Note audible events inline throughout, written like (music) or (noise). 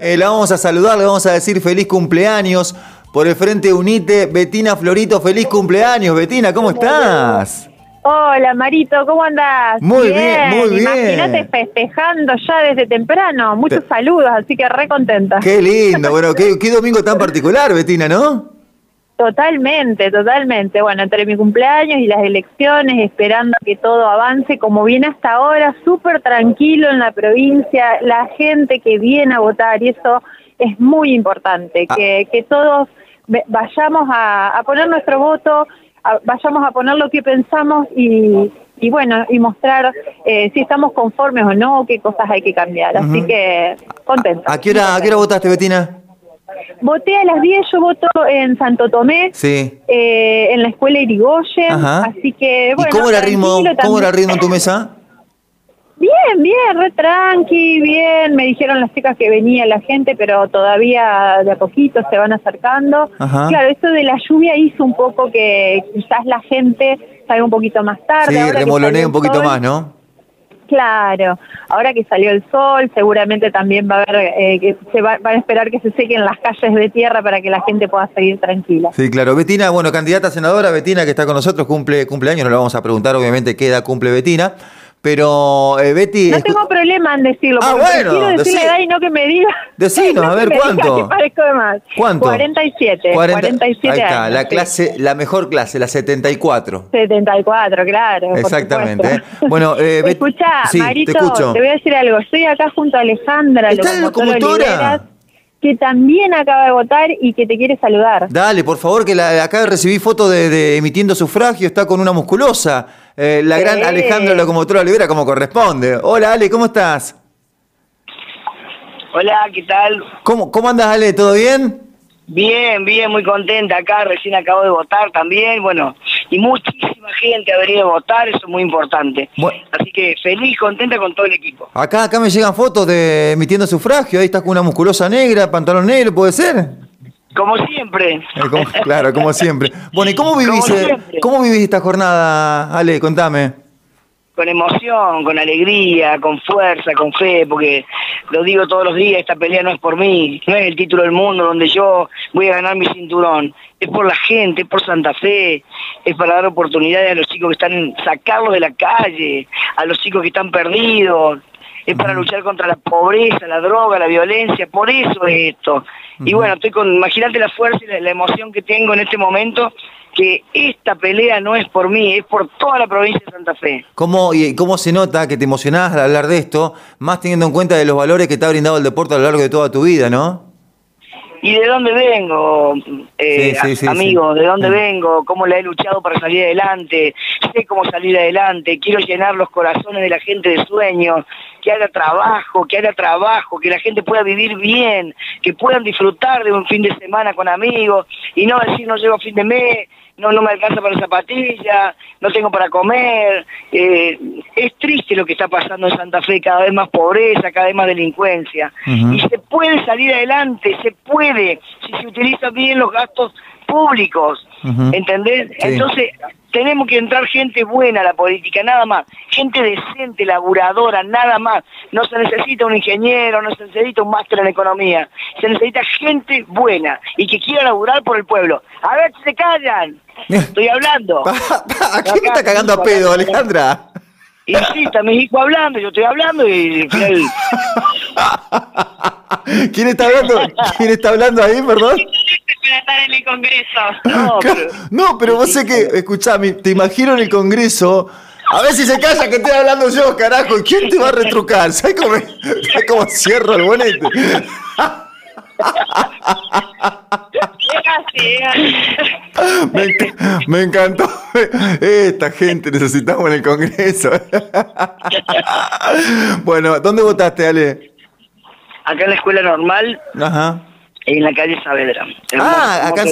Eh, la vamos a saludar, le vamos a decir feliz cumpleaños. Por el Frente Unite, Betina Florito, feliz cumpleaños. Betina, ¿cómo estás? Hola Marito, ¿cómo andás? Muy bien, muy bien. Imagínate festejando ya desde temprano. Muchos saludos, así que re contenta. Qué lindo, (laughs) bueno, qué, qué domingo tan particular, Betina, ¿no? Totalmente, totalmente. Bueno, entre mi cumpleaños y las elecciones, esperando que todo avance como viene hasta ahora, súper tranquilo en la provincia, la gente que viene a votar, y eso es muy importante, Ah. que, que todos vayamos a, a poner nuestro voto, a- vayamos a poner lo que pensamos y, y bueno, y mostrar eh, si estamos conformes o no, qué cosas hay que cambiar. Así que contenta. ¿A qué hora, a qué hora votaste, Betina? Voté a las 10, yo voto en Santo Tomé. Sí. eh, en la escuela Irigoyen, Ajá. así que bueno. ¿Y cómo era el ritmo, cómo era el ritmo en tu mesa? Bien, bien, re tranqui, bien. Me dijeron las chicas que venía la gente, pero todavía de a poquito se van acercando. Ajá. Claro, esto de la lluvia hizo un poco que quizás la gente salga un poquito más tarde. Sí, salió un poquito sol, más, ¿no? Claro, ahora que salió el sol, seguramente también va a haber, eh, que se va- van a esperar que se sequen las calles de tierra para que la gente pueda seguir tranquila. Sí, claro. Betina, bueno, candidata a senadora, Betina, que está con nosotros, cumple cumpleaños, no le vamos a preguntar, obviamente, qué edad cumple Betina. Pero, eh, Betty. No tengo problema en decirlo, Ah, bueno, quiero decir la edad y no que me diga. Decinos, (laughs) no a ver, ¿cuánto? parezco de más. ¿Cuánto? 47. 40 47 Ahí está, años, la sí. clase, la mejor clase, la 74. 74, claro. Exactamente. ¿eh? Bueno, eh, (laughs) Escuchá, sí, te Marito, escucho. voy a decir algo. Estoy acá junto a Alejandra, ¿Está la locomotora locomotora? Oliveras, que también acaba de votar y que te quiere saludar. Dale, por favor, que la, acá recibí foto de, de emitiendo sufragio, está con una musculosa. Eh, la gran Alejandra Locomotora Olivera, como corresponde. Hola, Ale, ¿cómo estás? Hola, ¿qué tal? ¿Cómo, cómo andas, Ale? ¿Todo bien? Bien, bien, muy contenta acá, recién acabo de votar también, bueno, y muchísima gente ha venido a votar, eso es muy importante. Bueno. Así que feliz, contenta con todo el equipo. Acá, acá me llegan fotos de emitiendo sufragio, ahí estás con una musculosa negra, pantalón negro, ¿puede ser? Como siempre. Eh, como- claro, como siempre. Bueno, ¿y cómo vivís, eh, cómo vivís esta jornada, Ale? Contame. Con emoción, con alegría, con fuerza, con fe, porque lo digo todos los días, esta pelea no es por mí, no es el título del mundo donde yo voy a ganar mi cinturón, es por la gente, es por Santa Fe, es para dar oportunidades a los chicos que están, sacarlos de la calle, a los chicos que están perdidos, es para luchar contra la pobreza, la droga, la violencia, por eso es esto. Y bueno, estoy con, imagínate la fuerza y la, la emoción que tengo en este momento, que esta pelea no es por mí, es por toda la provincia de Santa Fe. ¿Cómo, y ¿Cómo se nota que te emocionás al hablar de esto, más teniendo en cuenta de los valores que te ha brindado el deporte a lo largo de toda tu vida, ¿no? ¿Y de dónde vengo, eh, Sí, sí, sí, amigo? ¿De dónde vengo? ¿Cómo la he luchado para salir adelante? Sé cómo salir adelante. Quiero llenar los corazones de la gente de sueños, que haya trabajo, que haya trabajo, que la gente pueda vivir bien, que puedan disfrutar de un fin de semana con amigos y no decir no llego a fin de mes, no, no me alcanza para zapatillas, no tengo para comer. Eh, es triste lo que está pasando en Santa Fe, cada vez más pobreza, cada vez más delincuencia. Y se puede salir adelante, se puede, si se utilizan bien los gastos públicos. ¿entendés? Sí. Entonces, tenemos que entrar gente buena a la política, nada más, gente decente, laburadora, nada más. No se necesita un ingeniero, no se necesita un máster en economía, se necesita gente buena y que quiera laburar por el pueblo. A ver si se callan, estoy hablando. (laughs) ¿A quién me está cagando a pedo, Alejandra? Insista, mi hijo hablando, yo estoy hablando y. (laughs) ¿Quién está hablando? ¿Quién está hablando ahí, perdón? (laughs) Estar en el Congreso. (laughs) No, pero- No, pero vos sé que, escuchame, te imagino en el Congreso. A ver si se calla que estoy hablando yo, carajo. ¿Quién te va a retrucar? ¿Sabes cómo, me- ¿sabes cómo cierro el bonete? Me, enc- me encantó. Esta gente necesitamos en el Congreso. Bueno, ¿dónde votaste, Ale? Acá en la escuela normal, Ajá. En la calle Saavedra. Ah, acá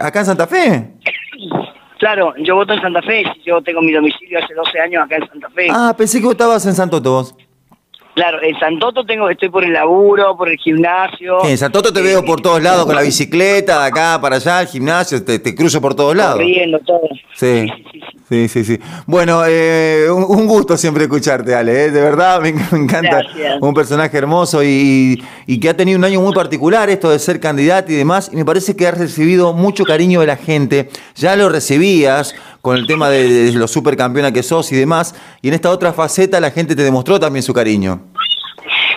acá en Santa Fe. Claro, yo voto en Santa Fe, yo tengo mi domicilio hace 12 años acá en Santa Fe. Ah, pensé que votabas en Santoto vos. Claro, en Santoto tengo, estoy por el laburo, por el gimnasio. En Santoto te veo por todos lados con la bicicleta, de acá para allá, el gimnasio, te, te cruzo por todos lados. Corriendo, todo. Sí. sí, sí. Sí, sí, sí. Bueno, eh, un, un gusto siempre escucharte, Ale. ¿eh? De verdad, me, me encanta. Gracias. Un personaje hermoso y, y que ha tenido un año muy particular, esto de ser candidato y demás. Y me parece que has recibido mucho cariño de la gente. Ya lo recibías con el tema de, de lo supercampeona que sos y demás. Y en esta otra faceta la gente te demostró también su cariño.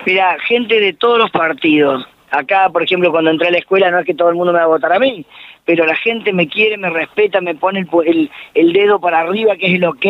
Mira, gente de todos los partidos. Acá, por ejemplo, cuando entré a la escuela, no es que todo el mundo me va a votar a mí, pero la gente me quiere, me respeta, me pone el, dedo para arriba, que es el ok,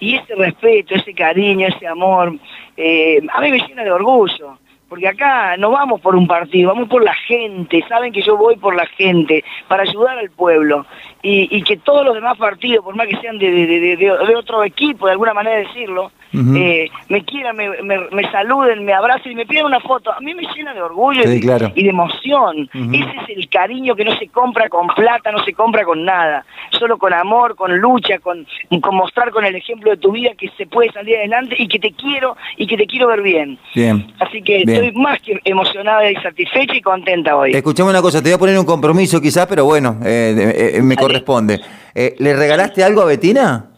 y ese respeto, ese cariño, ese amor, eh, a mí me llena de orgullo. Porque acá no vamos por un partido, vamos por la gente. Saben que yo voy por la gente, para ayudar al pueblo. Y, y que todos los demás partidos, por más que sean de, de, de- de- otro equipo, de alguna manera decirlo, eh, me quieran, me, me- me saluden, me abracen y me piden una foto. A mí me llena de orgullo Sí, y, claro. y de emoción. Ese es el cariño que no se compra con plata, no se compra con nada. Solo con amor, con lucha, con, con mostrar con el ejemplo de tu vida que se puede salir adelante y que te quiero y que te quiero ver bien. Bien. Así que Bien. Estoy más que emocionada y satisfecha y contenta hoy. Escuchame una cosa, te voy a poner un compromiso quizás, pero bueno, eh, eh, me Dale. corresponde. Eh, ¿Le regalaste algo a Betina?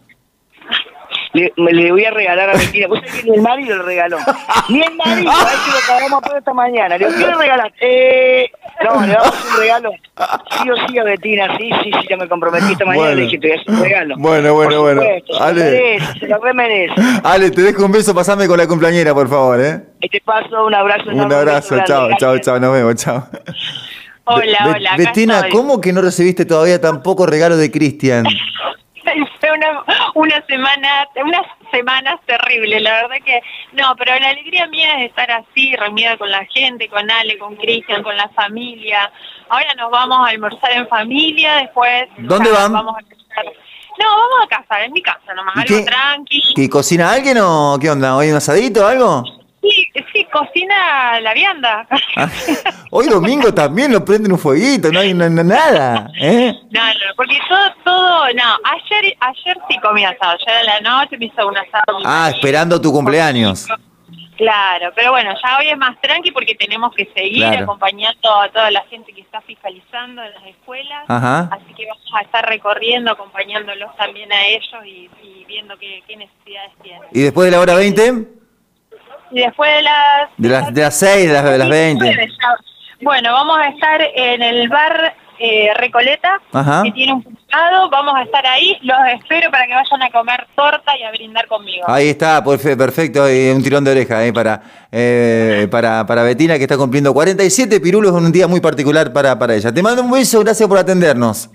Le, me le voy a regalar a Betina. Vos sabés que ni el marido le regaló. Ni el marido, a ver si lo cagamos todo esta mañana. Le digo, ¿qué le regalaste? Eh, no, le damos un regalo. Sí o sí a Betina, sí, sí, sí, ya me comprometí esta mañana Bueno. le dije, te voy a hacer un regalo. Bueno, bueno, Por bueno. Se Ale. lo merece, se lo remerece. Ale, te dejo un beso, pasame con la cumpleañera, por favor, ¿eh? Y te paso un abrazo Un abrazo, chao, chao, chao, nos vemos, chao. Hola, hola. Betina. ¿cómo que no recibiste todavía tampoco regalo de Cristian? Una, una semana, unas semanas terribles, la verdad que no, pero la alegría mía es estar así, reunida con la gente, con Ale, con Cristian, con la familia. Ahora nos vamos a almorzar en familia, después ¿Dónde van? Vamos a empezar- No, vamos a casa, en mi casa nomás, ¿Y algo qué? tranqui. ¿Que cocina alguien o qué onda? ¿Hoy un asadito o algo? Cocina la vianda. (laughs) Ah, Hoy domingo también lo prenden un fueguito, no hay no- no- nada, ¿eh? No, no, porque todo, todo, no, ayer, ayer sí comí asado, ayer a la noche me hizo un asado. Ah, esperando tu cumpleaños. Claro, pero bueno, ya hoy es más tranqui porque tenemos que seguir Claro. acompañando a toda la gente que está fiscalizando en las escuelas, Ajá. así que vamos a estar recorriendo, acompañándolos también a ellos y, y viendo qué, qué necesidades tienen. ¿Y después de la hora 20? Y después de las... De las, de las 6, de las, de las 20. Ya- Bueno, vamos a estar en el bar eh, Recoleta, Ajá. que tiene un punto, vamos a estar ahí, los espero para que vayan a comer torta y a brindar conmigo. Ahí está, perfe- perfecto, y un tirón de oreja eh, para, eh, para, para Betina que está cumpliendo 47 pirulos en un día muy particular para, para ella. Te mando un beso, gracias por atendernos.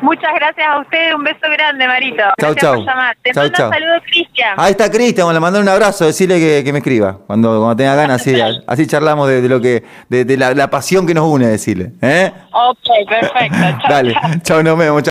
Muchas gracias a ustedes, un beso grande, Marito. Chau, gracias chau. por llamar. Te Chau, mando chau. un saludo, Cristian. Ahí está Cristian, le mandé un abrazo, decirle que, que me escriba cuando, cuando tenga ganas, así, así charlamos de, de lo que, de, de la, la pasión que nos une, decirle. ¿eh? Ok, perfecto. Chau, Dale, chao, nos vemos. chau.